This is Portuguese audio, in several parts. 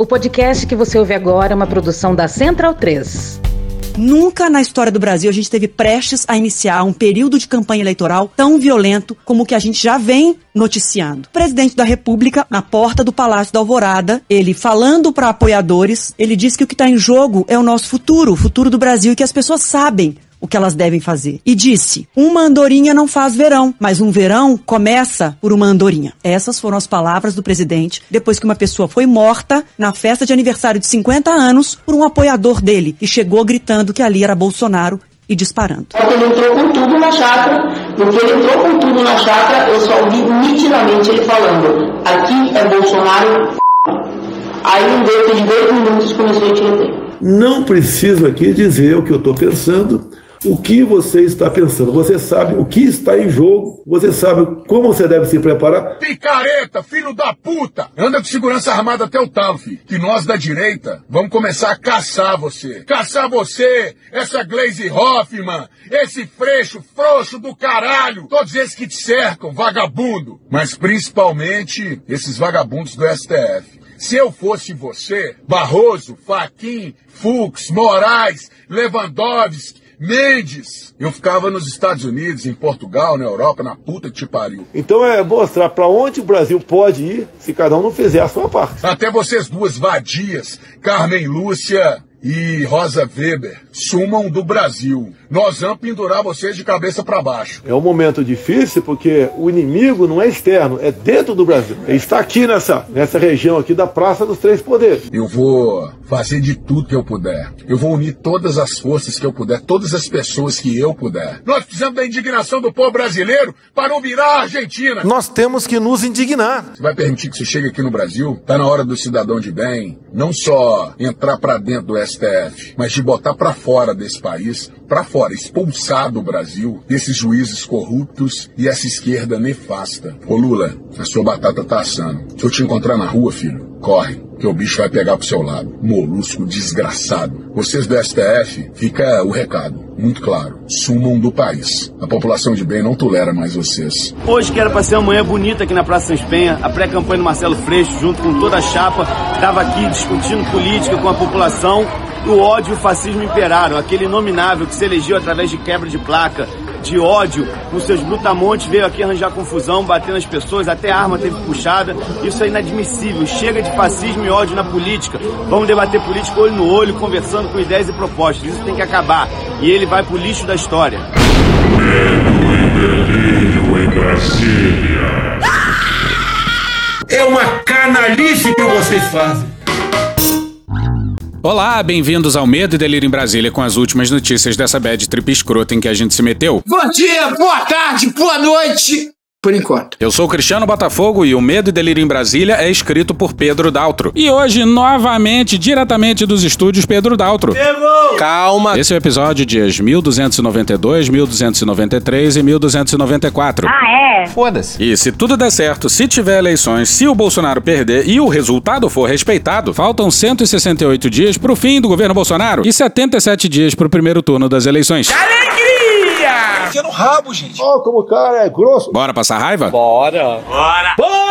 O podcast que você ouve agora é uma produção da Central 3. Nunca na história do Brasil a gente teve prestes a iniciar um período de campanha eleitoral tão violento como o que a gente já vem noticiando. O presidente da República, na porta do Palácio da Alvorada, ele falando para apoiadores, ele disse que o que está em jogo é o nosso futuro, o futuro do Brasil, e que as pessoas sabem o que elas devem fazer. E disse: Uma andorinha não faz verão, mas um verão começa por uma andorinha. Essas foram as palavras do presidente depois que uma pessoa foi morta na festa de aniversário de 50 anos por um apoiador dele e chegou gritando que ali era Bolsonaro e disparando. Ele entrou com tudo na chácara, porque ele entrou com tudo na chácara, eu só ouvi nitidamente ele falando: aqui é Bolsonaro. Aí, em dentro de dois minutos, começou a tiroteio. Não preciso aqui dizer o que eu estou pensando, o que você está pensando. Você sabe o que está em jogo, você sabe como você deve se preparar. Picareta, filho da puta! Anda com segurança armada até o talo, filho. Que nós da direita vamos começar a caçar você. Caçar você, essa Glaze Hoffman, esse freixo, frouxo do caralho. Todos esses que te cercam, vagabundo. Mas principalmente esses vagabundos do STF. Se eu fosse você, Barroso, Faquin, Fux, Moraes, Lewandowski, Mendes. Eu ficava nos Estados Unidos, em Portugal, na Europa, na puta que te pariu. Então é mostrar para onde o Brasil pode ir se cada um não fizer a sua parte. Até vocês duas vadias, Carmen Lúcia e Rosa Weber, sumam do Brasil. Nós vamos pendurar vocês de cabeça para baixo. É um momento difícil porque o inimigo não é externo, é dentro do Brasil. Ele está aqui nessa, nessa região aqui da Praça dos Três Poderes. Eu vou fazer de tudo que eu puder. Eu vou unir todas as forças que eu puder, todas as pessoas que eu puder. Nós precisamos da indignação do povo brasileiro para não virar a Argentina. Nós temos que nos indignar. Você vai permitir que você chegue aqui no Brasil? Tá na hora do cidadão de bem não só entrar para dentro do STF, mas de botar para fora desse país, para fora, expulsar do Brasil esses juízes corruptos e essa esquerda nefasta. Ô Lula, a sua batata tá assando. Se eu te encontrar na rua, filho, corre, que o bicho vai pegar pro seu lado. Molusco desgraçado. Vocês do STF, fica o recado, muito claro. Sumam do país. A população de bem não tolera mais vocês. Hoje que era pra ser uma manhã bonita aqui na Praça Sans Penha, a pré-campanha do Marcelo Freixo, junto com toda a chapa, estava aqui discutindo política com a população. O ódio e o fascismo imperaram. Aquele inominável que se elegeu através de quebra de placa, de ódio, com seus brutamontes, veio aqui arranjar confusão, bater nas pessoas, até a arma teve puxada. Isso é inadmissível. Chega de fascismo e ódio na política. Vamos debater política olho no olho, conversando com ideias e propostas. Isso tem que acabar. E ele vai pro lixo da história. Medo e delírio em Brasília. É uma canalice que vocês fazem. Olá, bem-vindos ao Medo e Delírio em Brasília com as últimas notícias dessa bad trip escrota em que a gente se meteu. Bom dia, boa tarde, boa noite! Por enquanto. Eu sou o Cristiano Botafogo e o Medo e Delírio em Brasília é escrito por Pedro Daltro. E hoje, novamente, diretamente dos estúdios Pedro Daltro. Pegou! Calma! Esse é o episódio dias 1292, 1293 e 1294. Ah, é? Foda-se. E se tudo der certo, se tiver eleições, se o Bolsonaro perder e o resultado for respeitado, faltam 168 dias pro fim do governo Bolsonaro e 77 dias pro primeiro turno das eleições. Alegria! Enfia no rabo, gente. Ó, como o cara é grosso. Bora passar raiva? Bora! Bora! Bora!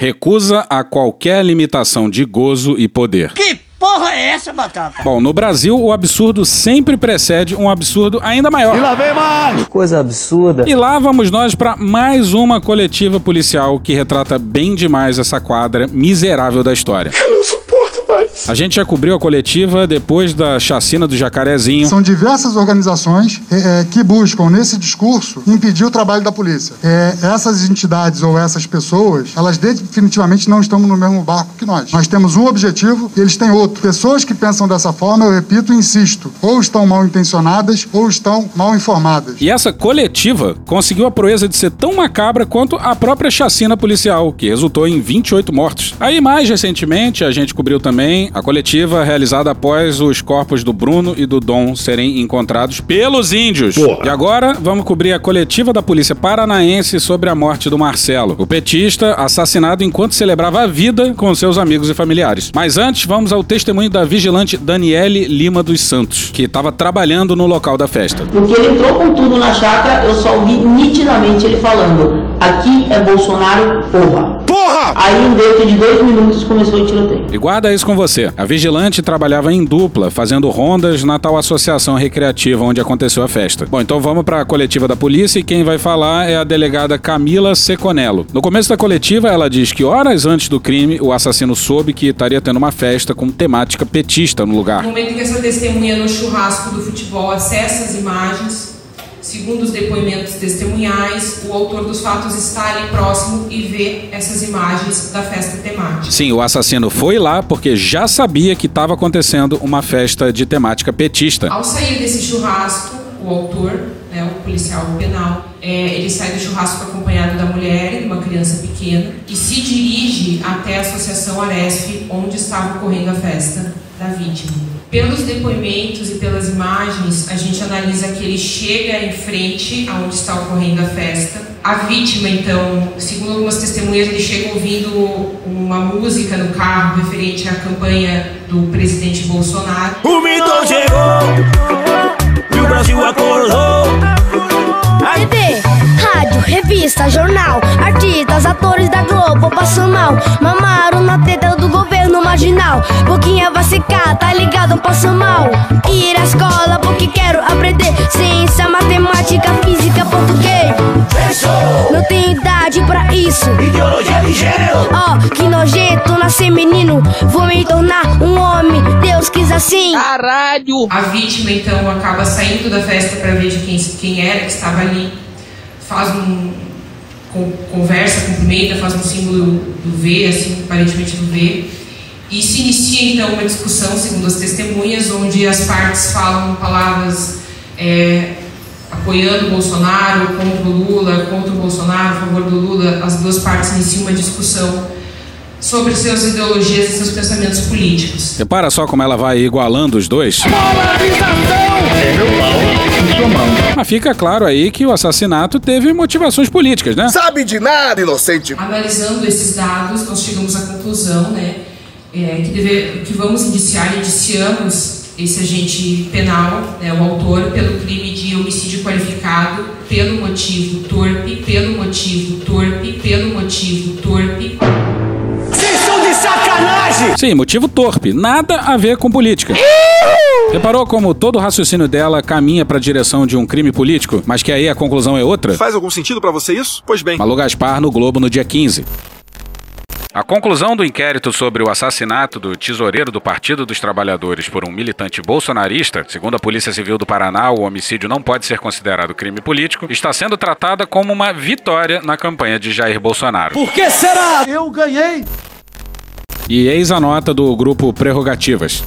Recusa a qualquer limitação de gozo e poder. Que porra é essa, Batata? Bom, no Brasil, o absurdo sempre precede um absurdo ainda maior. lá vem mais. Coisa absurda. E lá vamos nós para mais uma coletiva policial que retrata bem demais essa quadra miserável da história. A gente já cobriu a coletiva depois da chacina do Jacarezinho. São diversas organizações é, que buscam, nesse discurso, impedir o trabalho da polícia. É, essas entidades ou essas pessoas, elas definitivamente não estão no mesmo barco que nós. Nós temos um objetivo e eles têm outro. Pessoas que pensam dessa forma, eu repito e insisto, ou estão mal intencionadas ou estão mal informadas. E essa coletiva conseguiu a proeza de ser tão macabra quanto a própria chacina policial, que resultou em 28 mortos. Aí, mais recentemente, a gente cobriu também A coletiva realizada após os corpos do Bruno e do Dom serem encontrados pelos índios. Porra. E agora vamos cobrir a coletiva da polícia paranaense sobre a morte do Marcelo, o petista assassinado enquanto celebrava a vida com seus amigos e familiares. Mas antes, vamos ao testemunho da vigilante Daniele Lima dos Santos, que estava trabalhando no local da festa. Porque ele entrou com tudo na chácara, eu só ouvi nitidamente ele falando: aqui é Bolsonaro, porra. Porra! Aí, dentro de dois minutos, começou o tiroteio. E guarda isso com você. A vigilante trabalhava em dupla, fazendo rondas na tal associação recreativa onde aconteceu a festa. Bom, então vamos para a coletiva da polícia e quem vai falar é a delegada Camila Seconello. No começo da coletiva, ela diz que horas antes do crime, o assassino soube que estaria tendo uma festa com temática petista no lugar. No momento em que essa testemunha no churrasco do futebol acessa as imagens, segundo os depoimentos testemunhais, o autor dos fatos está ali próximo e vê essas imagens da festa temática. Sim, o assassino foi lá porque já sabia que estava acontecendo uma festa de temática petista. Ao sair desse churrasco, o autor, né, o policial penal, é, ele sai do churrasco acompanhado da mulher e de uma criança pequena e se dirige até a Associação Aresp, onde estava ocorrendo a festa da vítima. Pelos depoimentos e pelas imagens, a gente analisa que ele chega em frente aonde está ocorrendo a festa. A vítima, então, segundo algumas testemunhas, ele chega ouvindo uma música no carro referente à campanha do presidente Bolsonaro. O mito chegou e o Brasil acordou. TV, rádio, revista, jornal, artistas, atores da Globo passam mal. Boquinha vai secar, tá ligado? Passam mal. Ir à escola porque quero aprender ciência, matemática, física, português. Não tenho idade pra isso. Ideologia de gênero. Ó, que nojento nascer menino. Vou me tornar um homem. Deus quis assim. Caralho! A vítima então acaba saindo da festa para ver de quem, quem era que estava ali. Faz um. con- conversa, cumprimenta, faz um símbolo do V, assim, aparentemente do V. E se inicia então uma discussão, segundo as testemunhas, onde as partes falam palavras é, apoiando o Bolsonaro, contra o Lula, contra o Bolsonaro, a favor do Lula. As duas partes iniciam uma discussão sobre suas ideologias e seus pensamentos políticos. Repara só como ela vai igualando os dois. Mas fica claro aí que o assassinato teve motivações políticas, né? Sabe de nada, inocente. Analisando esses dados, nós chegamos à conclusão né, é, que, deve, que vamos indiciar, indiciamos esse agente penal, né, o autor, pelo crime de homicídio qualificado, pelo motivo torpe, pelo motivo torpe, pelo motivo torpe. Vocês são de sacanagem! Sim, motivo torpe, nada a ver com política. Reparou como todo o raciocínio dela caminha para a direção de um crime político, mas que aí a conclusão é outra? Faz algum sentido pra você isso? Pois bem. Malu Gaspar no Globo no dia 15. A conclusão do inquérito sobre o assassinato do tesoureiro do Partido dos Trabalhadores por um militante bolsonarista, segundo a Polícia Civil do Paraná, o homicídio não pode ser considerado crime político, está sendo tratada como uma vitória na campanha de Jair Bolsonaro. Por que será? Eu ganhei. E eis a nota do grupo Prerrogativas.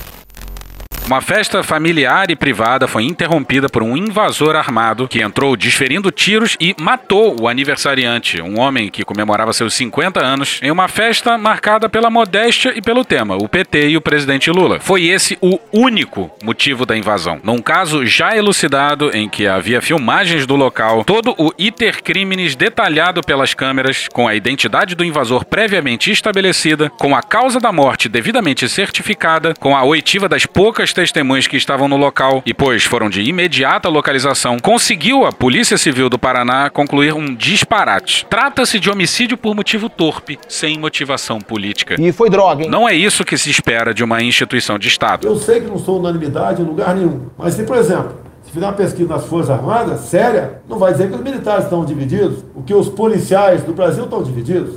Uma festa familiar e privada foi interrompida por um invasor armado que entrou desferindo tiros e matou o aniversariante, um homem que comemorava seus 50 anos, em uma festa marcada pela modéstia e pelo tema, o PT e o presidente Lula. Foi esse o único motivo da invasão. Num caso já elucidado em que havia filmagens do local, todo o iter crimes detalhado pelas câmeras, com a identidade do invasor previamente estabelecida, com a causa da morte devidamente certificada, com a oitiva das poucas testemunhas que estavam no local e, pois foram de imediata localização, conseguiu a Polícia Civil do Paraná concluir um disparate. Trata-se de homicídio por motivo torpe, sem motivação política. E foi droga, hein? Não é isso que se espera de uma instituição de Estado. Eu sei que não sou unanimidade em lugar nenhum, mas se, por exemplo, se fizer uma pesquisa nas Forças Armadas, séria, não vai dizer que os militares estão divididos, o que os policiais do Brasil estão divididos.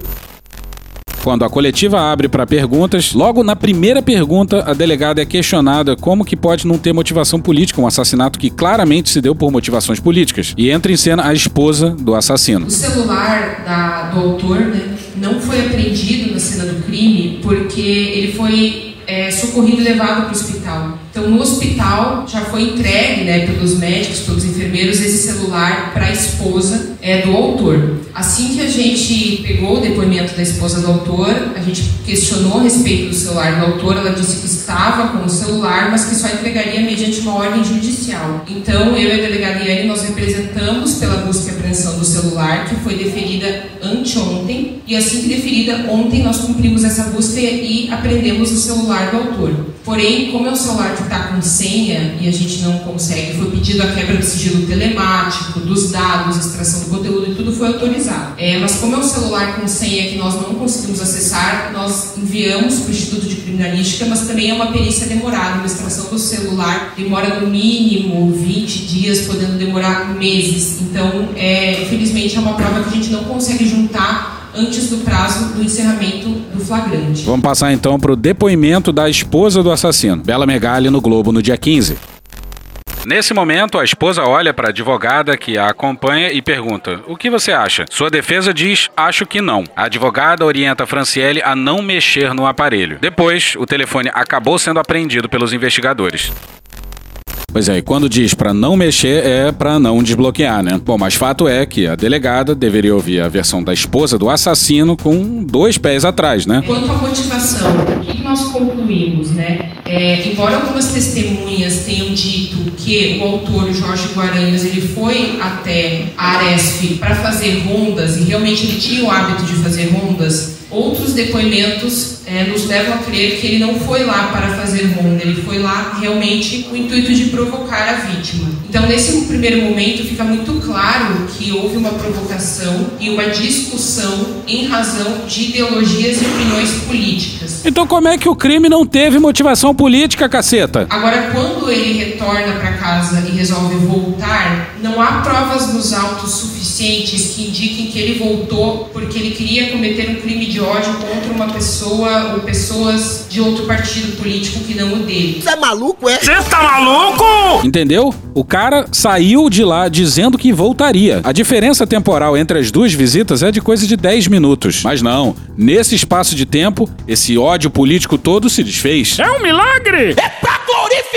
Quando a coletiva abre para perguntas, logo na primeira pergunta, a delegada é questionada como que pode não ter motivação política um assassinato que claramente se deu por motivações políticas. E entra em cena a esposa do assassino. O celular da- do autor né, não foi apreendido na cena do crime porque ele foi é, socorrido e levado para o hospital. Então, no hospital já foi entregue, né, pelos médicos, pelos enfermeiros, esse celular para a esposa é, do autor. Assim que a gente pegou o depoimento da esposa do autor, a gente questionou a respeito do celular do autor. Ela disse que estava com o celular, mas que só entregaria mediante uma ordem judicial. Então, eu e a delegada Iane, nós representamos pela busca e apreensão do celular, que foi deferida anteontem, e assim que deferida ontem, nós cumprimos essa busca e apreendemos o celular do autor. Porém, como é um celular que está com senha e a gente não consegue, foi pedido a quebra do sigilo telemático, dos dados, extração do conteúdo e tudo foi autorizado. É, mas como é um celular com senha que nós não conseguimos acessar, nós enviamos para o Instituto de Criminalística, mas também é uma perícia demorada. Uma extração do celular demora no mínimo 20 dias, podendo demorar meses. Então, é, infelizmente, é uma prova que a gente não consegue juntar antes do prazo do encerramento do flagrante. Vamos passar então para o depoimento da esposa do assassino, Bela Megali, no Globo no dia 15. Nesse momento, a esposa olha para a advogada que a acompanha e pergunta: O que você acha? Sua defesa diz: Acho que não. A advogada orienta Franciele a não mexer no aparelho. Depois, o telefone acabou sendo apreendido pelos investigadores. Pois é, e quando diz para não mexer é para não desbloquear, né? Bom, mas fato é que a delegada deveria ouvir a versão da esposa do assassino com dois pés atrás, né? Quanto à motivação, o que nós concluímos, né? É, embora algumas testemunhas tenham dito que o autor, Jorge Guaranhos, ele foi até a Aresf para fazer rondas e realmente ele tinha o hábito de fazer rondas, outros depoimentos é, nos levam a crer que ele não foi lá para fazer ronda, ele foi lá realmente com o intuito de provocar a vítima. Então, nesse primeiro momento, fica muito claro que houve uma provocação e uma discussão em razão de ideologias e opiniões políticas. Então, como é que o crime não teve motivação política, caceta? Agora, quando ele retorna para casa e resolve voltar, não há provas nos autos suficientes que indiquem que ele voltou porque ele queria cometer um crime de ódio contra uma pessoa ou pessoas de outro partido político que não o dele. Você é maluco, é? Você tá maluco? Entendeu? O cara saiu de lá dizendo que voltaria. A diferença temporal entre as duas visitas é de coisa de 10 minutos. Mas não, nesse espaço de tempo, esse ódio político todo se desfez. É um milagre! É pra glorificar de!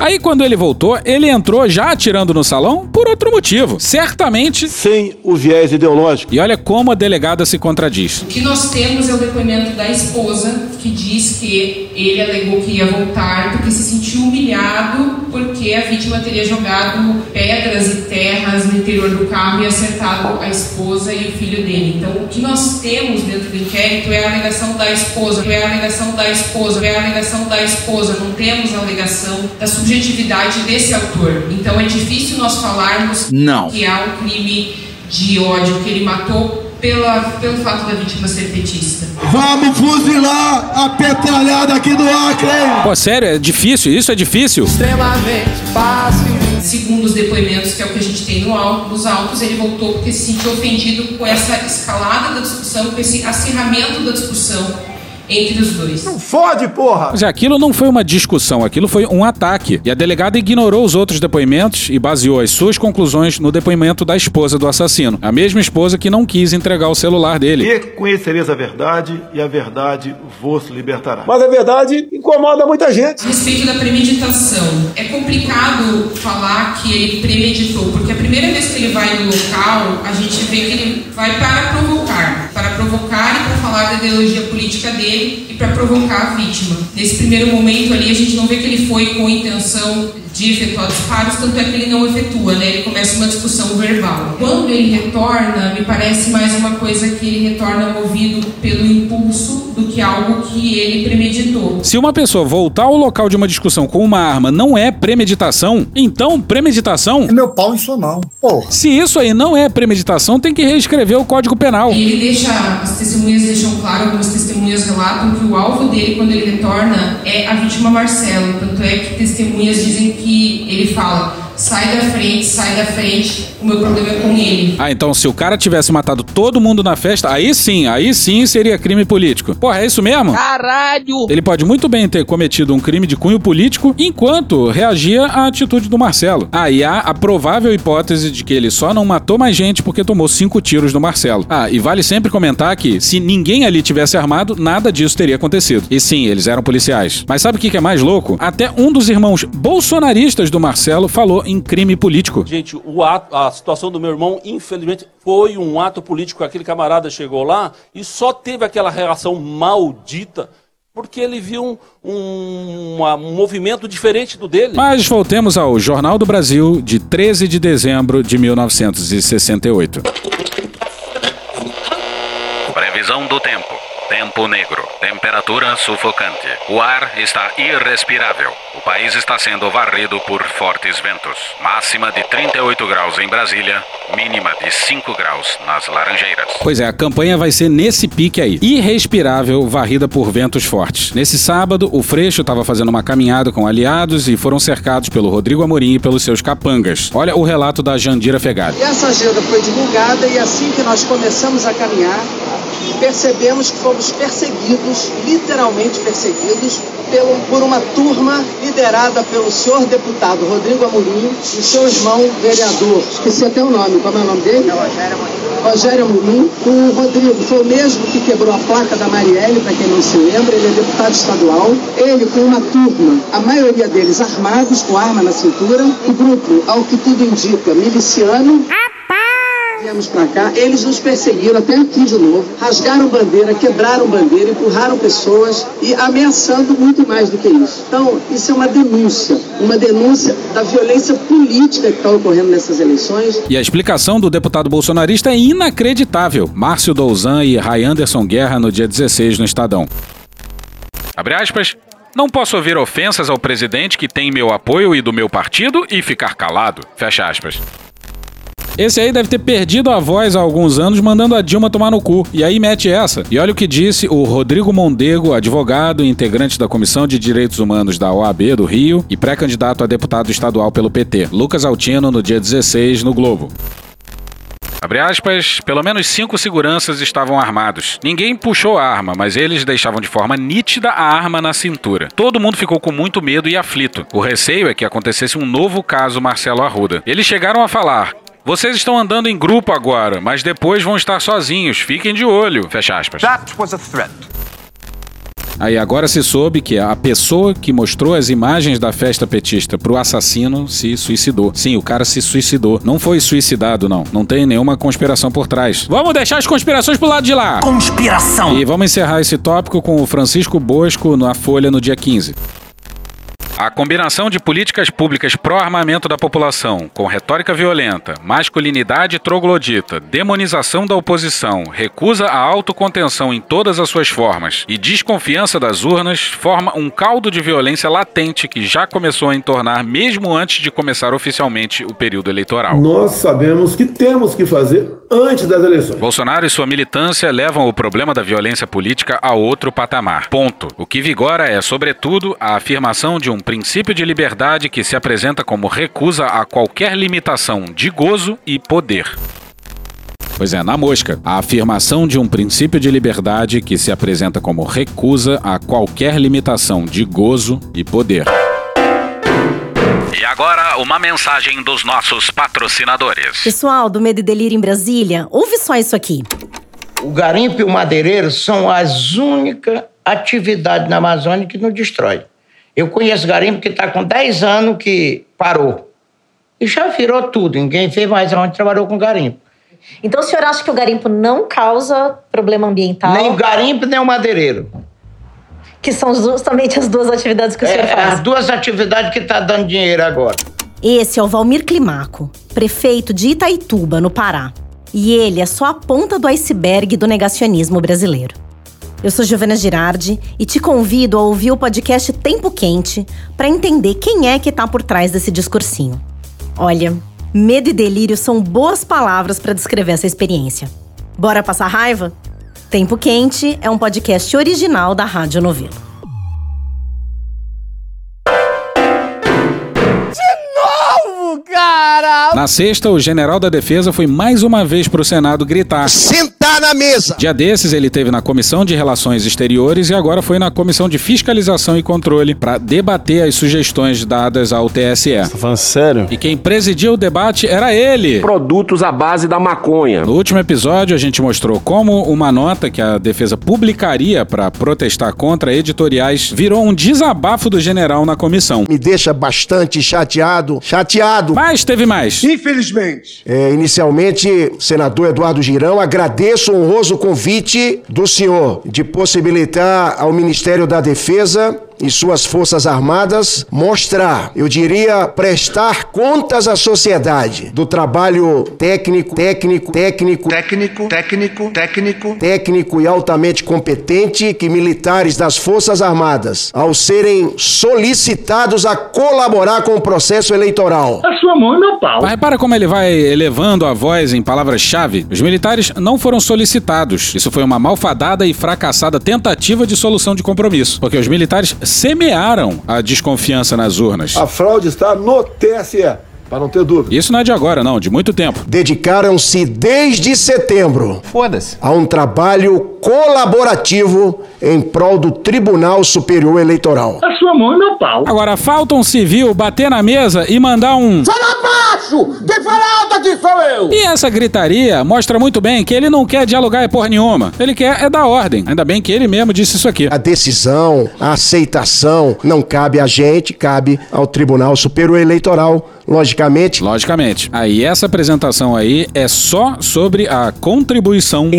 Aí quando ele voltou, ele entrou já atirando no salão por outro motivo. Certamente sem o viés ideológico. E olha como a delegada se contradiz. O que nós temos é o depoimento da esposa que diz que ele alegou que ia voltar porque se sentiu humilhado porque a vítima teria jogado pedras e terras no interior do carro e acertado a esposa e o filho dele. Então, o que nós temos dentro do inquérito é a alegação da esposa, é a alegação da esposa, é a alegação da esposa. Não temos a alegação da subjetividade desse autor. Então, é difícil nós falarmos Não. que há um crime de ódio que ele matou pela, pelo fato da vítima ser petista. Vamos fuzilar a petralhada aqui do Acre! Pô, sério, é difícil? Isso é difícil? Extremamente fácil. Segundo os depoimentos, que é o que a gente tem no au- nos autos, ele voltou porque se sentiu ofendido com essa escalada da discussão, com esse acirramento da discussão entre os dois. Não fode, porra! Mas aquilo não foi uma discussão, aquilo foi um ataque. E a delegada ignorou os outros depoimentos e baseou as suas conclusões no depoimento da esposa do assassino. A mesma esposa que não quis entregar o celular dele. E conhecereis a verdade, e a verdade vos libertará. Mas a verdade incomoda muita gente. A respeito da premeditação, é complicado falar que ele premeditou, porque a primeira vez que ele vai no local, a gente vê que ele vai para provocar, para provocar e para falar da ideologia política dele e para provocar a vítima. Nesse primeiro momento ali, a gente não vê que ele foi com intenção de efetuar disparos, tanto é que ele não efetua, né? Ele começa uma discussão verbal. Quando ele retorna, me parece mais uma coisa que ele retorna movido pelo impulso do que algo que ele premeditou. Se uma pessoa voltar ao local de uma discussão com uma arma não é premeditação, então premeditação. É meu pau em sua mão. Porra. Se isso aí não é premeditação, tem que reescrever o Código Penal. E ele deixa, as testemunhas deixam claro, algumas testemunhas relatam que o alvo dele quando ele retorna é a vítima Marcelo. Tanto é que testemunhas dizem que ele fala: sai da frente, sai da frente, o meu problema é com ele. Ah, então se o cara tivesse matado todo mundo na festa, aí sim, aí sim seria crime político. Porra, é isso mesmo? Caralho! Ele pode muito bem ter cometido um crime de cunho político enquanto reagia à atitude do Marcelo. Ah, e há a provável hipótese de que ele só não matou mais gente porque tomou cinco tiros do Marcelo. Ah, e vale sempre comentar que se ninguém ali tivesse armado, nada disso teria acontecido. E sim, eles eram policiais. Mas sabe o que é mais louco? Até um dos irmãos bolsonaristas do Marcelo falou em crime político. Gente, o ato, a situação do meu irmão, infelizmente, foi um ato político. Aquele camarada chegou lá e só teve aquela reação maldita porque ele viu um, um, um, movimento diferente do dele. Mas voltemos ao Jornal do Brasil de 13 de dezembro de 1968. Previsão do tempo. Negro. Temperatura sufocante. O ar está irrespirável. O país está sendo varrido por fortes ventos. Máxima de 38 graus em Brasília, mínima de 5 graus nas Laranjeiras. Pois é, a campanha vai ser nesse pique aí. Irrespirável, varrida por ventos fortes. Nesse sábado, o Freixo estava fazendo uma caminhada com aliados e foram cercados pelo Rodrigo Amorim e pelos seus capangas. Olha o relato da Jandira Fegali. E essa agenda foi divulgada e assim que nós começamos a caminhar, percebemos que fomos perseguidos, literalmente perseguidos, pelo, por uma turma liderada pelo senhor deputado Rodrigo Amorim e seu irmão vereador, esqueci até o nome, como é o nome dele? Rogério Amorim. Rogério Amorim. O Rodrigo foi o mesmo que quebrou a placa da Marielle, para quem não se lembra, ele é deputado estadual. Ele com uma turma, a maioria deles armados, com arma na cintura, um grupo, ao que tudo indica, miliciano. Viemos pra cá, eles nos perseguiram até aqui de novo, rasgaram bandeira, quebraram bandeira, empurraram pessoas e ameaçando muito mais do que isso. Então, isso é uma denúncia, uma denúncia da violência política que está ocorrendo nessas eleições. E a explicação do deputado bolsonarista é inacreditável. Márcio Douzan e Ray Anderson Guerra no dia 16 no Estadão. Abre aspas. Não posso ouvir ofensas ao presidente que tem meu apoio e do meu partido e ficar calado. Fecha aspas. Esse aí deve ter perdido a voz há alguns anos mandando a Dilma tomar no cu. E aí mete essa. E olha o que disse o Rodrigo Mondego, advogado e integrante da Comissão de Direitos Humanos da OAB do Rio e pré-candidato a deputado estadual pelo PT, Lucas Altino, no dia 16, no Globo. Abre aspas, pelo menos cinco seguranças estavam armados. Ninguém puxou a arma, mas eles deixavam de forma nítida a arma na cintura. Todo mundo ficou com muito medo e aflito. O receio é que acontecesse um novo caso Marcelo Arruda. Eles chegaram a falar: vocês estão andando em grupo agora, mas depois vão estar sozinhos. Fiquem de olho. Fecha aspas. That was a threat. Aí agora se soube que a pessoa que mostrou as imagens da festa petista pro assassino se suicidou. Sim, o cara se suicidou. Não foi suicidado, não. Não tem nenhuma conspiração por trás. Vamos deixar as conspirações pro lado de lá. Conspiração. E vamos encerrar esse tópico com o Francisco Bosco na Folha no dia 15. A combinação de políticas públicas pró-armamento da população, com retórica violenta, masculinidade troglodita, demonização da oposição, recusa à autocontenção em todas as suas formas e desconfiança das urnas, forma um caldo de violência latente que já começou a entornar mesmo antes de começar oficialmente o período eleitoral. Nós sabemos que temos que fazer antes das eleições. Bolsonaro e sua militância levam o problema da violência política a outro patamar. Ponto. O que vigora é, sobretudo, a afirmação de um princípio de liberdade que se apresenta como recusa a qualquer limitação de gozo e poder. Pois é, na mosca, a afirmação de um princípio de liberdade que se apresenta como recusa a qualquer limitação de gozo e poder. E agora, uma mensagem dos nossos patrocinadores. Pessoal do Medo e Delírio em Brasília, ouve só isso aqui. O garimpo e o madeireiro são as únicas atividades na Amazônia que não destrói. Eu conheço garimpo que está com 10 anos que parou. E já virou tudo. Ninguém vê mais aonde trabalhou com garimpo. Então o senhor acha que o garimpo não causa problema ambiental? Nem o garimpo, nem o madeireiro. Que são justamente as duas atividades que o senhor é, faz. As duas atividades que está dando dinheiro agora. Esse é o Valmir Climaco, prefeito de Itaituba, no Pará. E ele é só a ponta do iceberg do negacionismo brasileiro. Eu sou Giovana Girardi e te convido a ouvir o podcast Tempo Quente para entender quem é que está por trás desse discursinho. Olha, medo e delírio são boas palavras para descrever essa experiência. Bora passar raiva? Tempo Quente é um podcast original da Rádio Novelo. De novo, cara! Na sexta, o general da defesa foi mais uma vez pro Senado gritar. Sentar na mesa! Dia desses, ele teve na Comissão de Relações Exteriores e agora foi na Comissão de Fiscalização e Controle para debater as sugestões dadas ao TSE. Tá falando sério? E quem presidia o debate era ele. Produtos à base da maconha. No último episódio, a gente mostrou como uma nota que a defesa publicaria para protestar contra editoriais virou um desabafo do general na comissão. Me deixa bastante chateado, chateado. Mas teve mais. Infelizmente. É, inicialmente, senador Eduardo Girão, agradeço o honroso convite do senhor de possibilitar ao Ministério da Defesa e suas forças armadas mostrar, eu diria, prestar contas à sociedade do trabalho técnico, técnico, técnico, técnico, técnico, técnico, técnico e altamente competente que militares das forças armadas, ao serem solicitados a colaborar com o processo eleitoral. A sua mão é meu pau. Mas repara como ele vai elevando a voz em palavras-chave. Os militares não foram solicitados. Isso foi uma malfadada e fracassada tentativa de solução de compromisso, porque os militares semearam a desconfiança nas urnas. A fraude está no TSE. Para não ter dúvida. Isso não é de agora, não, de muito tempo. Dedicaram-se desde setembro. Foda-se. A um trabalho colaborativo em prol do Tribunal Superior Eleitoral. A sua mão é meu pau. Agora, falta um civil bater na mesa e mandar um. Fala baixo! Quem fala alto aqui sou eu! E essa gritaria mostra muito bem que ele não quer dialogar é porra nenhuma. Ele quer é dar ordem. Ainda bem que ele mesmo disse isso aqui. A decisão, a aceitação não cabe a gente, cabe ao Tribunal Superior Eleitoral. Logicamente. Logicamente. Aí essa apresentação aí é só sobre a contribuição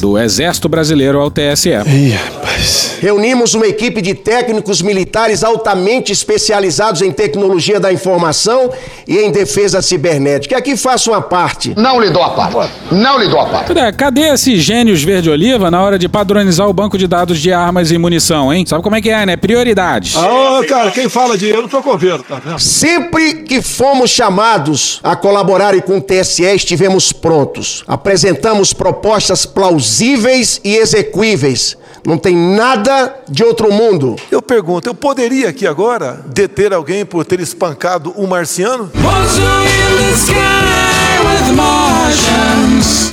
do Exército Brasileiro ao TSE. Ih, rapaz. Reunimos uma equipe de técnicos militares altamente especializados em tecnologia da informação e em defesa cibernética. Aqui faço uma parte. Não lhe dou a parte. Não lhe dou a parte. Cadê esses gênios verde-oliva na hora de padronizar o banco de dados de armas e munição, hein? Sabe como é que é, né? Prioridades. Ah, cara, quem fala de eu não tô governo, tá vendo? Sempre que fomos chamados a colaborar com o TSE, estivemos prontos. Apresentamos propostas plausíveis e execuíveis. Não tem nada de outro mundo. Eu pergunto, eu poderia aqui agora deter alguém por ter espancado um marciano?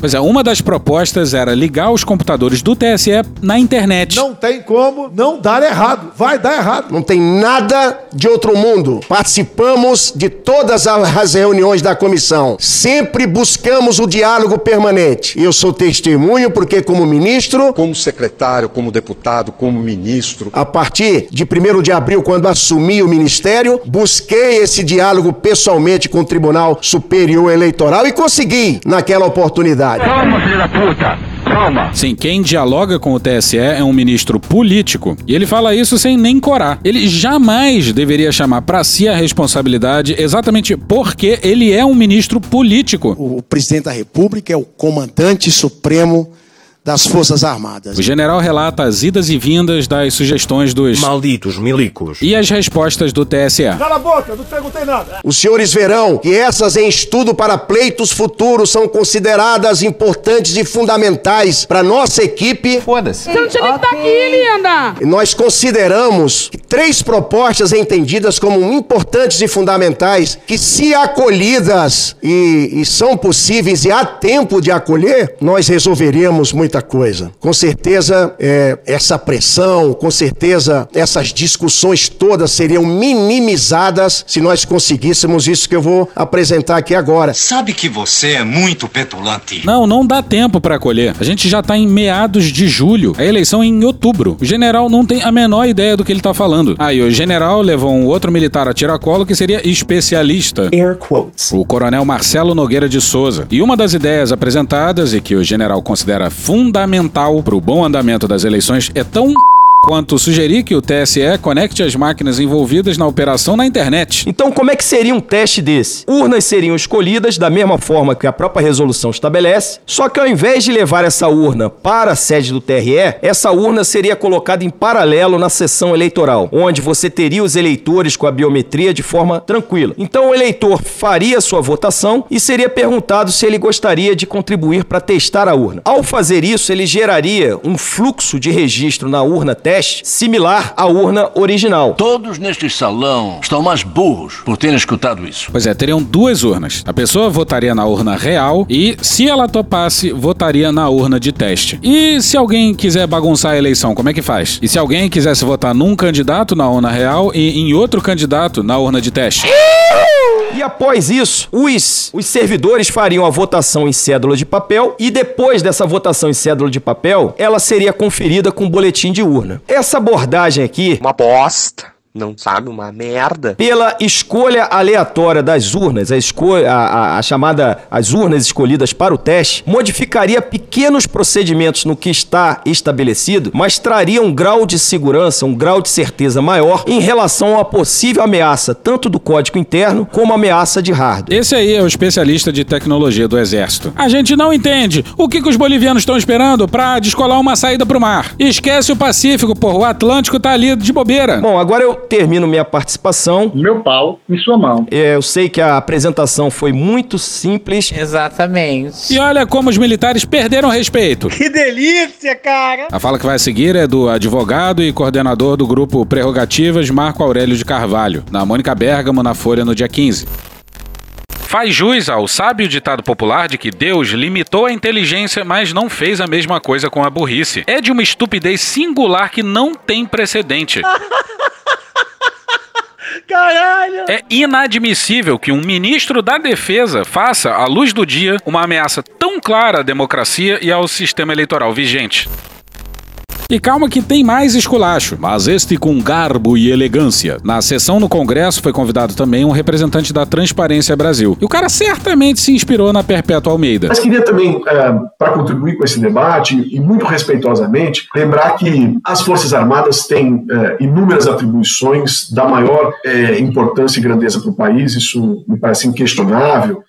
Pois é, uma das propostas era ligar os computadores do TSE na internet. Não tem como não dar errado. Vai dar errado. Não tem nada de outro mundo. Participamos de todas as reuniões da comissão. Sempre buscamos o diálogo permanente. E eu sou testemunho porque, como ministro. Como secretário, como deputado, como ministro. A partir de 1 de abril, quando assumi o ministério, busquei esse diálogo pessoalmente com o Tribunal Superior Eleitoral e consegui naquela oportunidade. Toma, filho da puta! Toma! Sim, quem dialoga com o TSE é um ministro político. E ele fala isso sem nem corar. Ele jamais deveria chamar para si a responsabilidade exatamente porque ele é um ministro político. O presidente da República é o comandante supremo das Forças Armadas. O general relata as idas e vindas das sugestões dos malditos milicos e as respostas do TSE. Cala a boca, não perguntei nada. Os senhores verão que essas em estudo para pleitos futuros são consideradas importantes e fundamentais para nossa equipe. Foda-se. Você não tinha nem que estar aqui, linda. E nós consideramos que três propostas entendidas como importantes e fundamentais, que se acolhidas e, e são possíveis e há tempo de acolher, nós resolveríamos muita coisa. Com certeza, é, essa pressão, com certeza, essas discussões todas seriam minimizadas se nós conseguíssemos isso que eu vou apresentar aqui agora. Sabe que você é muito petulante. Não, não dá tempo para acolher. A gente já tá em meados de julho. A eleição é em outubro. O general não tem a menor ideia do que ele tá falando. Aí o general levou um outro militar a tiracolo que seria especialista. Air quotes. O coronel Marcelo Nogueira de Souza. E uma das ideias apresentadas e que o general considera fundamental para o bom andamento das eleições é tão quanto sugerir que o TSE conecte as máquinas envolvidas na operação na internet. Então, como é que seria um teste desse? Urnas seriam escolhidas da mesma forma que a própria resolução estabelece, só que ao invés de levar essa urna para a sede do TRE, essa urna seria colocada em paralelo na sessão eleitoral, onde você teria os eleitores com a biometria de forma tranquila. Então, o eleitor faria sua votação e seria perguntado se ele gostaria de contribuir para testar a urna. Ao fazer isso, ele geraria um fluxo de registro na urna teste teste similar à urna original. Todos neste salão estão mais burros por terem escutado isso. Pois é, teriam duas urnas. A pessoa votaria na urna real e, se ela topasse, votaria na urna de teste. E se alguém quiser bagunçar a eleição, como é que faz? E se alguém quisesse votar num candidato na urna real e em outro candidato na urna de teste? E após isso, os, os servidores fariam a votação em cédula de papel e depois dessa votação em cédula de papel, ela seria conferida com boletim de urna. Essa abordagem aqui. Uma bosta não sabe uma merda. Pela escolha aleatória das urnas, a, escolha, a, a, a, chamada as urnas escolhidas para o teste, modificaria pequenos procedimentos no que está estabelecido, mas traria um grau de segurança, um grau de certeza maior em relação a possível ameaça tanto do código interno como ameaça de hardware. Esse aí é o especialista de tecnologia do exército. A gente não entende o que, que os bolivianos estão esperando para descolar uma saída para o mar. Esquece o Pacífico, porra, o Atlântico tá ali de bobeira. Bom, agora eu termino minha participação. Meu pau em sua mão. É, eu sei que a apresentação foi muito simples. Exatamente. E olha como os militares perderam respeito. Que delícia, cara! A fala que vai seguir é do advogado e coordenador do grupo Prerrogativas, Marco Aurélio de Carvalho, na Mônica Bergamo, na Folha, no dia 15 faz jus ao sábio ditado popular de que Deus limitou a inteligência, mas não fez a mesma coisa com a burrice. É de uma estupidez singular que não tem precedente. Caralho! É inadmissível que um ministro da Defesa faça, à luz do dia, uma ameaça tão clara à democracia e ao sistema eleitoral vigente. E calma que tem mais esculacho, mas este com garbo e elegância. Na sessão no Congresso foi convidado também um representante da Transparência Brasil. E o cara certamente se inspirou na Perpétua Almeida. Mas queria também, é, para contribuir com esse debate, e muito respeitosamente, lembrar que as Forças Armadas têm é, inúmeras atribuições da maior é, importância e grandeza para o país, isso me parece inquestionável,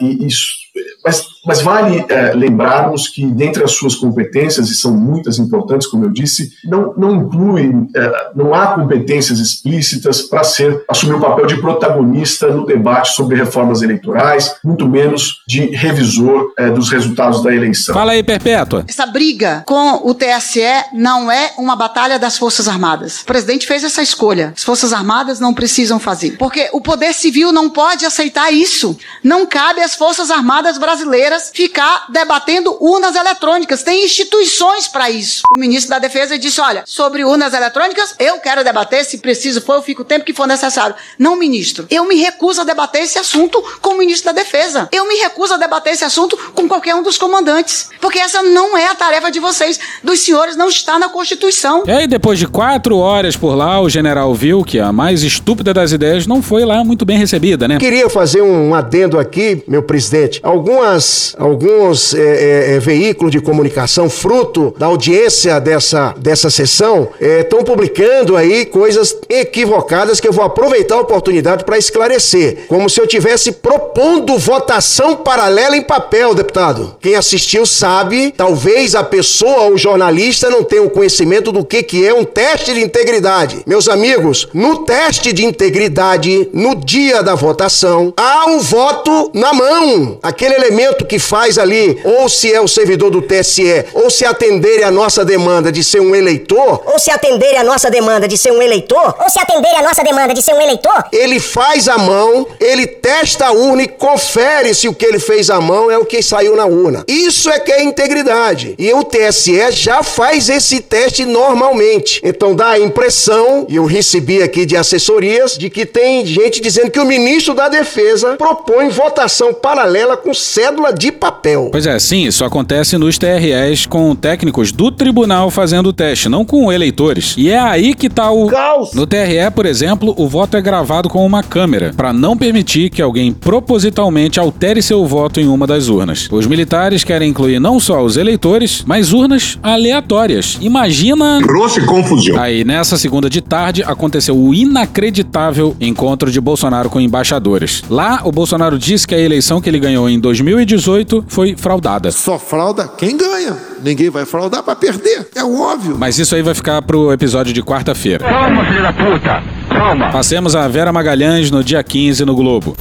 e isso mas, mas vale é, lembrarmos que, dentre as suas competências, e são muitas importantes, como eu disse, não, não inclui, é, não há competências explícitas para ser assumir o um papel de protagonista no debate sobre reformas eleitorais, muito menos de revisor é, dos resultados da eleição. Fala aí, Perpétua. Essa briga com o TSE não é uma batalha das Forças Armadas. O presidente fez essa escolha. As Forças Armadas não precisam fazer. Porque o poder civil não pode aceitar isso. Não cabe às Forças Armadas brasileiras ficar debatendo urnas eletrônicas. Tem instituições para isso. O ministro da Defesa disse: olha, sobre urnas eletrônicas, eu quero debater, se preciso for, eu fico o tempo que for necessário. Não, ministro, eu me recuso a debater esse assunto com o ministro da Defesa. Eu me recuso a debater esse assunto com qualquer um dos comandantes. Porque essa não é a tarefa de vocês, dos senhores, não está na Constituição. E aí, depois de quatro horas por lá, o general viu que a mais estúpida das ideias não foi lá muito bem recebida, né? Queria fazer um adendo aqui, meu presidente. Algumas, alguns é, é, veículos de comunicação, fruto da audiência dessa, dessa sessão, estão publicando aí coisas equivocadas que eu vou aproveitar a oportunidade para esclarecer. Como se eu tivesse propondo votação paralela em papel, deputado. Quem assistiu sabe, talvez a pessoa ou o jornalista não tenha o conhecimento do que, que é um teste de integridade. Meus amigos, no teste de integridade, no dia da votação, há um voto na mão. Aquele elemento que faz ali, ou se é o servidor do TSE, ou se atenderem a nossa demanda de ser um eleitor. Ou se atenderem a nossa demanda de ser um eleitor. Ou se atenderem a nossa demanda de ser um eleitor. Ele faz a mão, ele testa a urna e confere se o que ele fez à mão é o que saiu na urna. Isso é que é integridade. E o TSE já faz esse teste normalmente. Então dá a impressão, e eu recebi aqui de assessorias, de que tem gente dizendo que o ministro da Defesa propõe votação paralela com cédula de papel. Pois é, sim, isso acontece nos TREs com técnicos do tribunal fazendo o teste, não com eleitores. E é aí que tá o caos. No TRE, por exemplo, o voto é gravado com uma câmera, para não permitir que alguém propositalmente altere seu voto em uma das urnas. Os militares querem incluir não só os eleitores, mas urnas aleatórias. Imagina. Grosso e confusão. Aí, nessa segunda de tarde, aconteceu o inacreditável encontro de Bolsonaro com embaixadores. Lá, o Bolsonaro disse que a eleição que ele ganhou em 2018 foi fraudada. Só frauda quem ganha. Ninguém vai fraudar para perder. É óbvio. Mas isso aí vai ficar pro episódio de quarta-feira. Calma, filho da puta. Calma. Passemos a Vera Magalhães no dia 15 no Globo.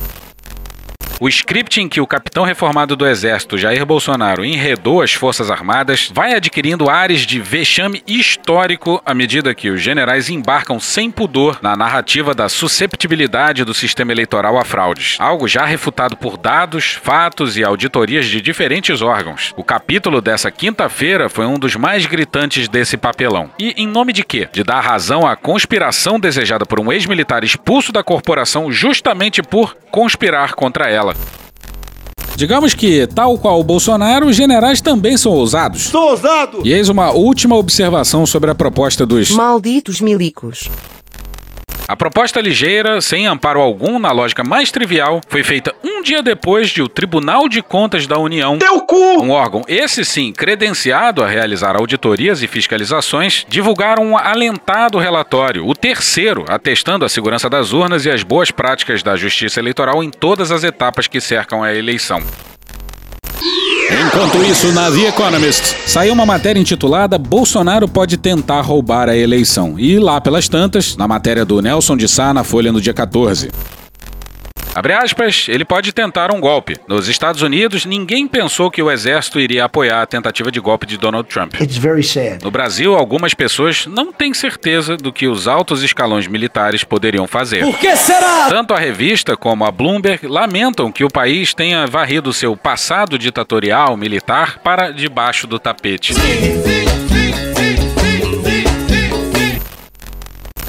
O script em que o capitão reformado do exército Jair Bolsonaro enredou as Forças Armadas vai adquirindo ares de vexame histórico à medida que os generais embarcam sem pudor na narrativa da susceptibilidade do sistema eleitoral a fraudes, algo já refutado por dados, fatos e auditorias de diferentes órgãos. O capítulo dessa quinta-feira foi um dos mais gritantes desse papelão. E em nome de quê? De dar razão à conspiração desejada por um ex-militar expulso da corporação justamente por conspirar contra ela. Digamos que, tal qual o Bolsonaro, os generais também são ousados. Sou ousado! E eis uma última observação sobre a proposta dos malditos milicos. A proposta ligeira, sem amparo algum na lógica mais trivial, foi feita um dia depois de o Tribunal de Contas da União, Teu cu! um órgão esse sim credenciado a realizar auditorias e fiscalizações, divulgar um alentado relatório, o terceiro, atestando a segurança das urnas e as boas práticas da justiça eleitoral em todas as etapas que cercam a eleição. Enquanto isso, na The Economist, saiu uma matéria intitulada Bolsonaro pode tentar roubar a eleição. E lá pelas tantas, na matéria do Nelson de Sá na Folha no dia 14. Abre aspas, ele pode tentar um golpe. Nos Estados Unidos, ninguém pensou que o exército iria apoiar a tentativa de golpe de Donald Trump. It's very sad. No Brasil, algumas pessoas não têm certeza do que os altos escalões militares poderiam fazer. Por que será? Tanto a revista como a Bloomberg lamentam que o país tenha varrido seu passado ditatorial militar para debaixo do tapete.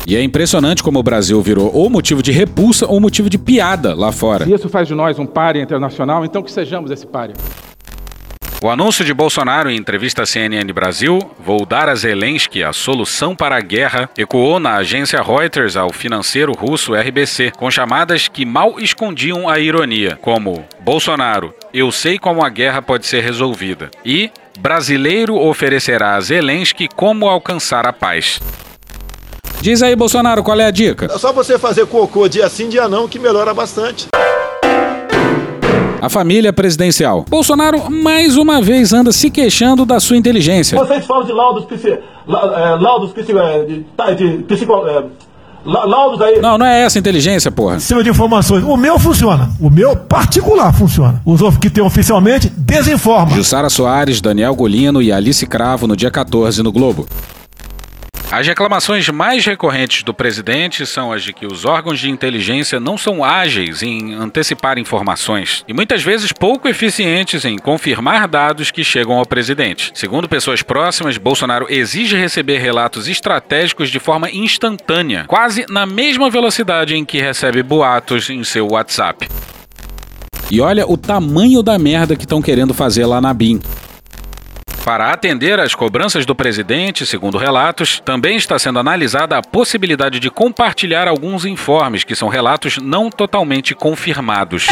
E é impressionante como o Brasil virou ou motivo de repulsa ou motivo de piada lá fora. Isso faz de nós um páreo internacional, então que sejamos esse páreo. O anúncio de Bolsonaro em entrevista à CNN Brasil, vou dar a Zelensky a solução para a guerra, ecoou na agência Reuters ao financeiro russo RBC, com chamadas que mal escondiam a ironia, como Bolsonaro, eu sei como a guerra pode ser resolvida, e brasileiro oferecerá a Zelensky como alcançar a paz. Diz aí, Bolsonaro, qual é a dica? É só você fazer cocô dia sim, dia não, que melhora bastante. A família presidencial. Bolsonaro mais uma vez anda se queixando da sua inteligência. Vocês falam de laudos, psi, é, laudos psi, é, de, tá, de, psico, é, la, laudos aí. Não, não é essa inteligência, porra. Cima de informações. O meu funciona. O meu particular funciona. Os outros que tem oficialmente desinforma. Jussara Soares, Daniel Golino e Alice Cravo no dia 14 no Globo. As reclamações mais recorrentes do presidente são as de que os órgãos de inteligência não são ágeis em antecipar informações e muitas vezes pouco eficientes em confirmar dados que chegam ao presidente. Segundo pessoas próximas, Bolsonaro exige receber relatos estratégicos de forma instantânea, quase na mesma velocidade em que recebe boatos em seu WhatsApp. E olha o tamanho da merda que estão querendo fazer lá na BIM. Para atender às cobranças do presidente, segundo relatos, também está sendo analisada a possibilidade de compartilhar alguns informes, que são relatos não totalmente confirmados,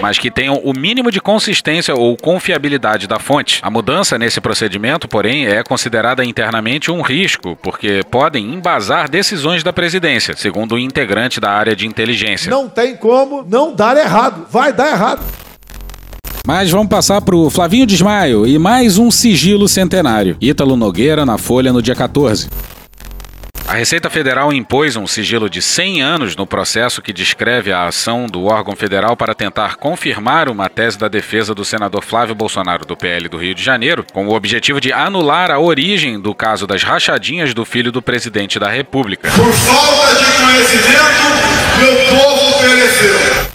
mas que tenham o mínimo de consistência ou confiabilidade da fonte. A mudança nesse procedimento, porém, é considerada internamente um risco, porque podem embasar decisões da presidência, segundo um integrante da área de inteligência. Não tem como não dar errado. Vai dar errado. Mas vamos passar pro Flavinho Desmaio e mais um sigilo centenário. Ítalo Nogueira na Folha no dia 14. A Receita Federal impôs um sigilo de 100 anos no processo que descreve a ação do órgão federal para tentar confirmar uma tese da defesa do senador Flávio Bolsonaro do PL do Rio de Janeiro, com o objetivo de anular a origem do caso das rachadinhas do filho do presidente da República. Por falta de conhecimento, meu povo pereceu.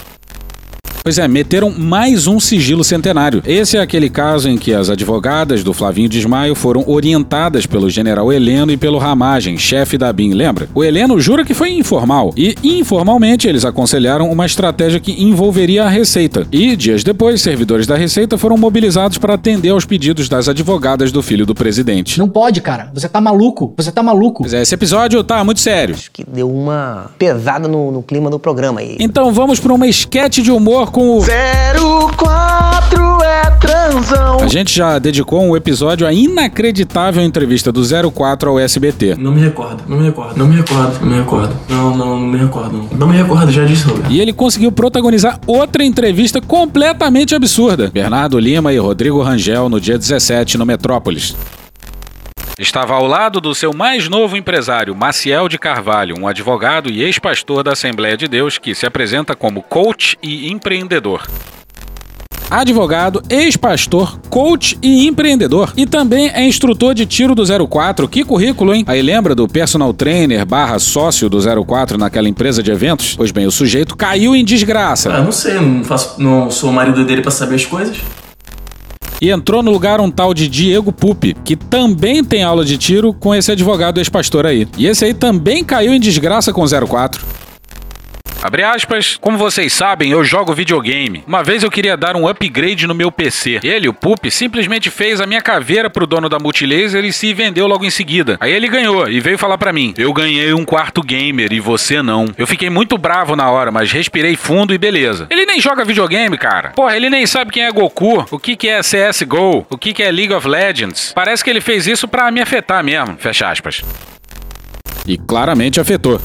Pois é, meteram mais um sigilo centenário. Esse é aquele caso em que as advogadas do Flavinho Desmaio foram orientadas pelo general Heleno e pelo Ramagem, chefe da BIM, lembra? O Heleno jura que foi informal e, informalmente, eles aconselharam uma estratégia que envolveria a Receita. E, dias depois, servidores da Receita foram mobilizados para atender aos pedidos das advogadas do filho do presidente. Não pode, cara. Você tá maluco. Você tá maluco. Pois é, esse episódio tá muito sério. Acho que deu uma pesada no, no clima do programa aí. Então vamos para uma esquete de humor com o 04 é transão. A gente já dedicou um episódio à inacreditável entrevista do 04 ao SBT. Não me recordo, não me recordo, não me recordo, não me recordo. Não, não, não me recordo, não. Não me recordo, já disse sobre. E ele conseguiu protagonizar outra entrevista completamente absurda. Bernardo Lima e Rodrigo Rangel no dia 17 no Metrópolis. Estava ao lado do seu mais novo empresário, Maciel de Carvalho, um advogado e ex-pastor da Assembleia de Deus que se apresenta como coach e empreendedor advogado, ex-pastor, coach e empreendedor. E também é instrutor de tiro do 04. Que currículo, hein? Aí lembra do personal trainer barra sócio do 04 naquela empresa de eventos? Pois bem, o sujeito caiu em desgraça. Ah, não sei, não, faço, não sou o marido dele para saber as coisas. E entrou no lugar um tal de Diego Pupi, que também tem aula de tiro com esse advogado ex-pastor aí. E esse aí também caiu em desgraça com o 04. Abre aspas, como vocês sabem, eu jogo videogame. Uma vez eu queria dar um upgrade no meu PC. Ele, o Pup, simplesmente fez a minha caveira pro dono da Multilaser e se vendeu logo em seguida. Aí ele ganhou e veio falar para mim: Eu ganhei um quarto gamer e você não. Eu fiquei muito bravo na hora, mas respirei fundo e beleza. Ele nem joga videogame, cara. Porra, ele nem sabe quem é Goku, o que, que é CSGO, o que, que é League of Legends. Parece que ele fez isso para me afetar mesmo. Fecha aspas. E claramente afetou.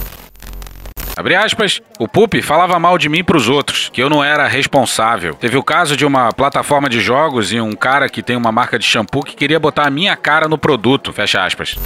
Abre aspas, o Pup falava mal de mim pros outros, que eu não era responsável. Teve o caso de uma plataforma de jogos e um cara que tem uma marca de shampoo que queria botar a minha cara no produto, fecha aspas.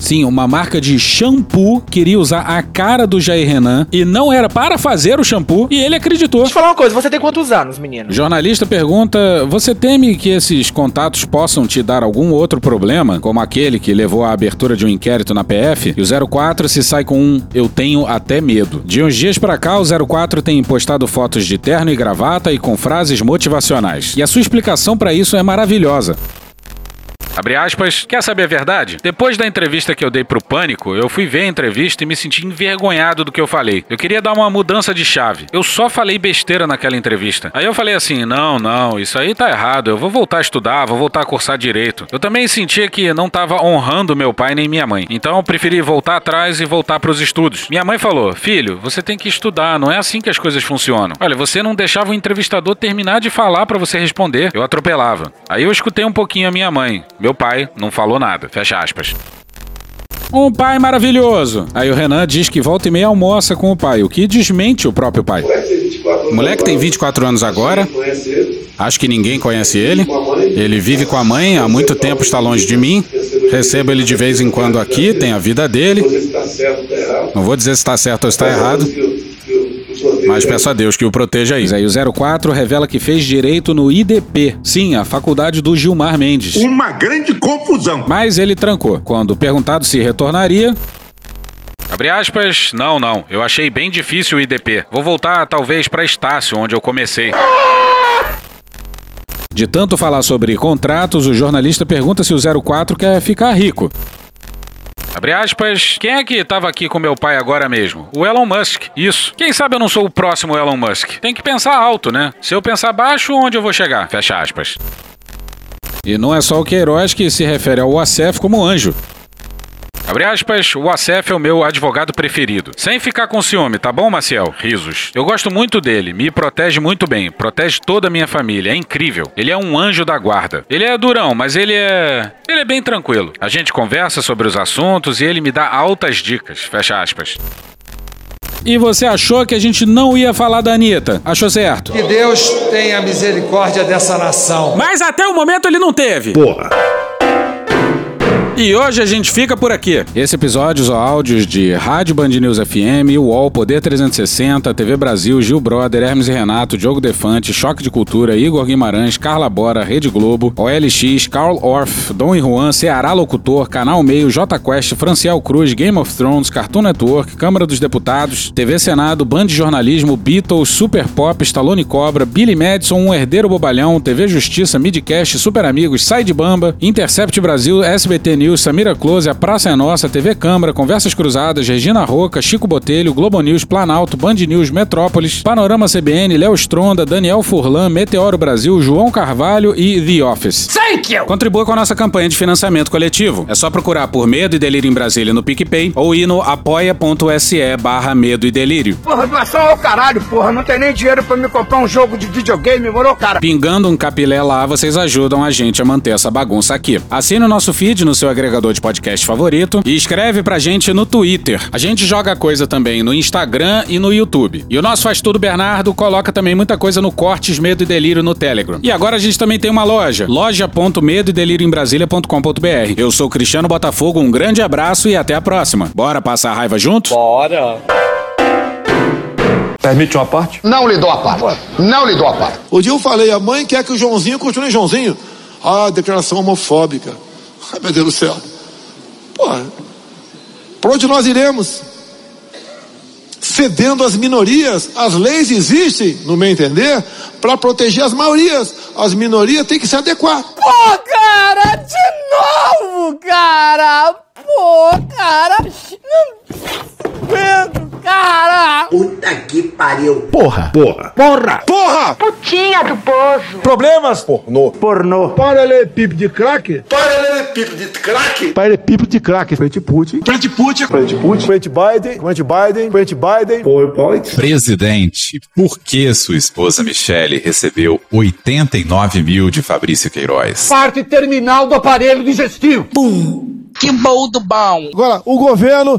Sim, uma marca de shampoo queria usar a cara do Jair Renan e não era para fazer o shampoo e ele acreditou. Deixa eu falar uma coisa, você tem quantos anos, menino? Jornalista pergunta: Você teme que esses contatos possam te dar algum outro problema, como aquele que levou à abertura de um inquérito na PF? E o 04 se sai com um: Eu tenho até medo. De uns dias para cá, o 04 tem postado fotos de terno e gravata e com frases motivacionais. E a sua explicação para isso é maravilhosa. Abre aspas, quer saber a verdade? Depois da entrevista que eu dei pro Pânico, eu fui ver a entrevista e me senti envergonhado do que eu falei. Eu queria dar uma mudança de chave. Eu só falei besteira naquela entrevista. Aí eu falei assim: não, não, isso aí tá errado. Eu vou voltar a estudar, vou voltar a cursar direito. Eu também sentia que não tava honrando meu pai nem minha mãe. Então eu preferi voltar atrás e voltar pros estudos. Minha mãe falou: filho, você tem que estudar, não é assim que as coisas funcionam. Olha, você não deixava o entrevistador terminar de falar para você responder. Eu atropelava. Aí eu escutei um pouquinho a minha mãe. Meu pai não falou nada. Fecha aspas. Um pai maravilhoso. Aí o Renan diz que volta e meia almoça com o pai, o que desmente o próprio pai. O moleque tem 24 anos agora. Acho que ninguém conhece ele. Ele vive com a mãe, há muito tempo está longe de mim. Recebo ele de vez em quando aqui, tem a vida dele. Não vou dizer se está certo ou está errado. Mas peço a Deus que o proteja aí. Aí o 04 revela que fez direito no IDP. Sim, a faculdade do Gilmar Mendes. Uma grande confusão. Mas ele trancou. Quando perguntado se retornaria, Abre aspas, não, não. Eu achei bem difícil o IDP. Vou voltar talvez para Estácio, onde eu comecei. De tanto falar sobre contratos, o jornalista pergunta se o 04 quer ficar rico. Abre aspas. Quem é que tava aqui com meu pai agora mesmo? O Elon Musk. Isso. Quem sabe eu não sou o próximo Elon Musk? Tem que pensar alto, né? Se eu pensar baixo, onde eu vou chegar? Fecha aspas. E não é só o Queiroz que se refere ao Acef como anjo. Abre aspas, o Acef é o meu advogado preferido. Sem ficar com ciúme, tá bom, Maciel? Risos. Eu gosto muito dele, me protege muito bem, protege toda a minha família, é incrível. Ele é um anjo da guarda. Ele é durão, mas ele é. Ele é bem tranquilo. A gente conversa sobre os assuntos e ele me dá altas dicas. Fecha aspas. E você achou que a gente não ia falar da Anitta? Achou certo? Que Deus tenha misericórdia dessa nação. Mas até o momento ele não teve. Porra. E hoje a gente fica por aqui. Esse episódio usou áudios de Rádio Band News FM, UOL, Poder 360, TV Brasil, Gil Brother, Hermes e Renato, Diogo Defante, Choque de Cultura, Igor Guimarães, Carla Bora, Rede Globo, OLX, Carl Orff, Dom e Juan, Ceará Locutor, Canal Meio, J Quest, Franciel Cruz, Game of Thrones, Cartoon Network, Câmara dos Deputados, TV Senado, Band Jornalismo, Beatles, Super Pop, Stallone Cobra, Billy Madison, Um Herdeiro Bobalhão, TV Justiça, Midcast, Super Amigos, Sai de Bamba, Intercept Brasil, SBT News, News, Samira Close, A Praça é Nossa, TV Câmara, Conversas Cruzadas, Regina Roca, Chico Botelho, Globo News, Planalto, Band News, Metrópolis, Panorama CBN, Léo Stronda, Daniel Furlan, Meteoro Brasil, João Carvalho e The Office. Thank you! Contribua com a nossa campanha de financiamento coletivo. É só procurar por Medo e Delírio em Brasília no PicPay ou ir no apoia.se barra Medo e Delírio. Porra, doação ao caralho, porra. Não tem nem dinheiro pra me comprar um jogo de videogame, morou, cara? Pingando um capilé lá, vocês ajudam a gente a manter essa bagunça aqui. Assine o nosso feed no seu agregador de podcast favorito e escreve pra gente no Twitter. A gente joga coisa também no Instagram e no YouTube. E o nosso Faz Tudo Bernardo coloca também muita coisa no Cortes Medo e Delírio no Telegram. E agora a gente também tem uma loja, loja.medo e delírio em Brasília.com.br. Eu sou Cristiano Botafogo, um grande abraço e até a próxima. Bora passar a raiva junto? Bora! Permite uma parte? Não lhe dou a parte. Não lhe dou a parte. O dia eu falei, a mãe quer que o Joãozinho continue Joãozinho. Ah, declaração homofóbica. Ai, meu Deus do céu. Pô, para onde nós iremos? Cedendo às minorias. As leis existem, no meu entender, para proteger as maiorias. As minorias têm que se adequar. Pô, cara, de novo, cara! Pô, cara! Não... Cara! Puta que pariu! Porra! Porra! Porra! Porra! Putinha do poço! Problemas? Pornô. Pornô. Paralelepípedo de craque? Paralelepípedo de craque? Paralelepípedo de craque. Frente Putin. Frente Putin. Frente Putin. Frente Biden. Frente Biden. Frente Biden. PowerPoint. Presidente, por que sua esposa Michele recebeu 89 mil de Fabrício Queiroz? Parte terminal do aparelho digestivo. Pum! Que bom do bom! Agora, o governo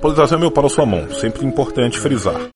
Polarização é meu para sua mão, sempre importante frisar.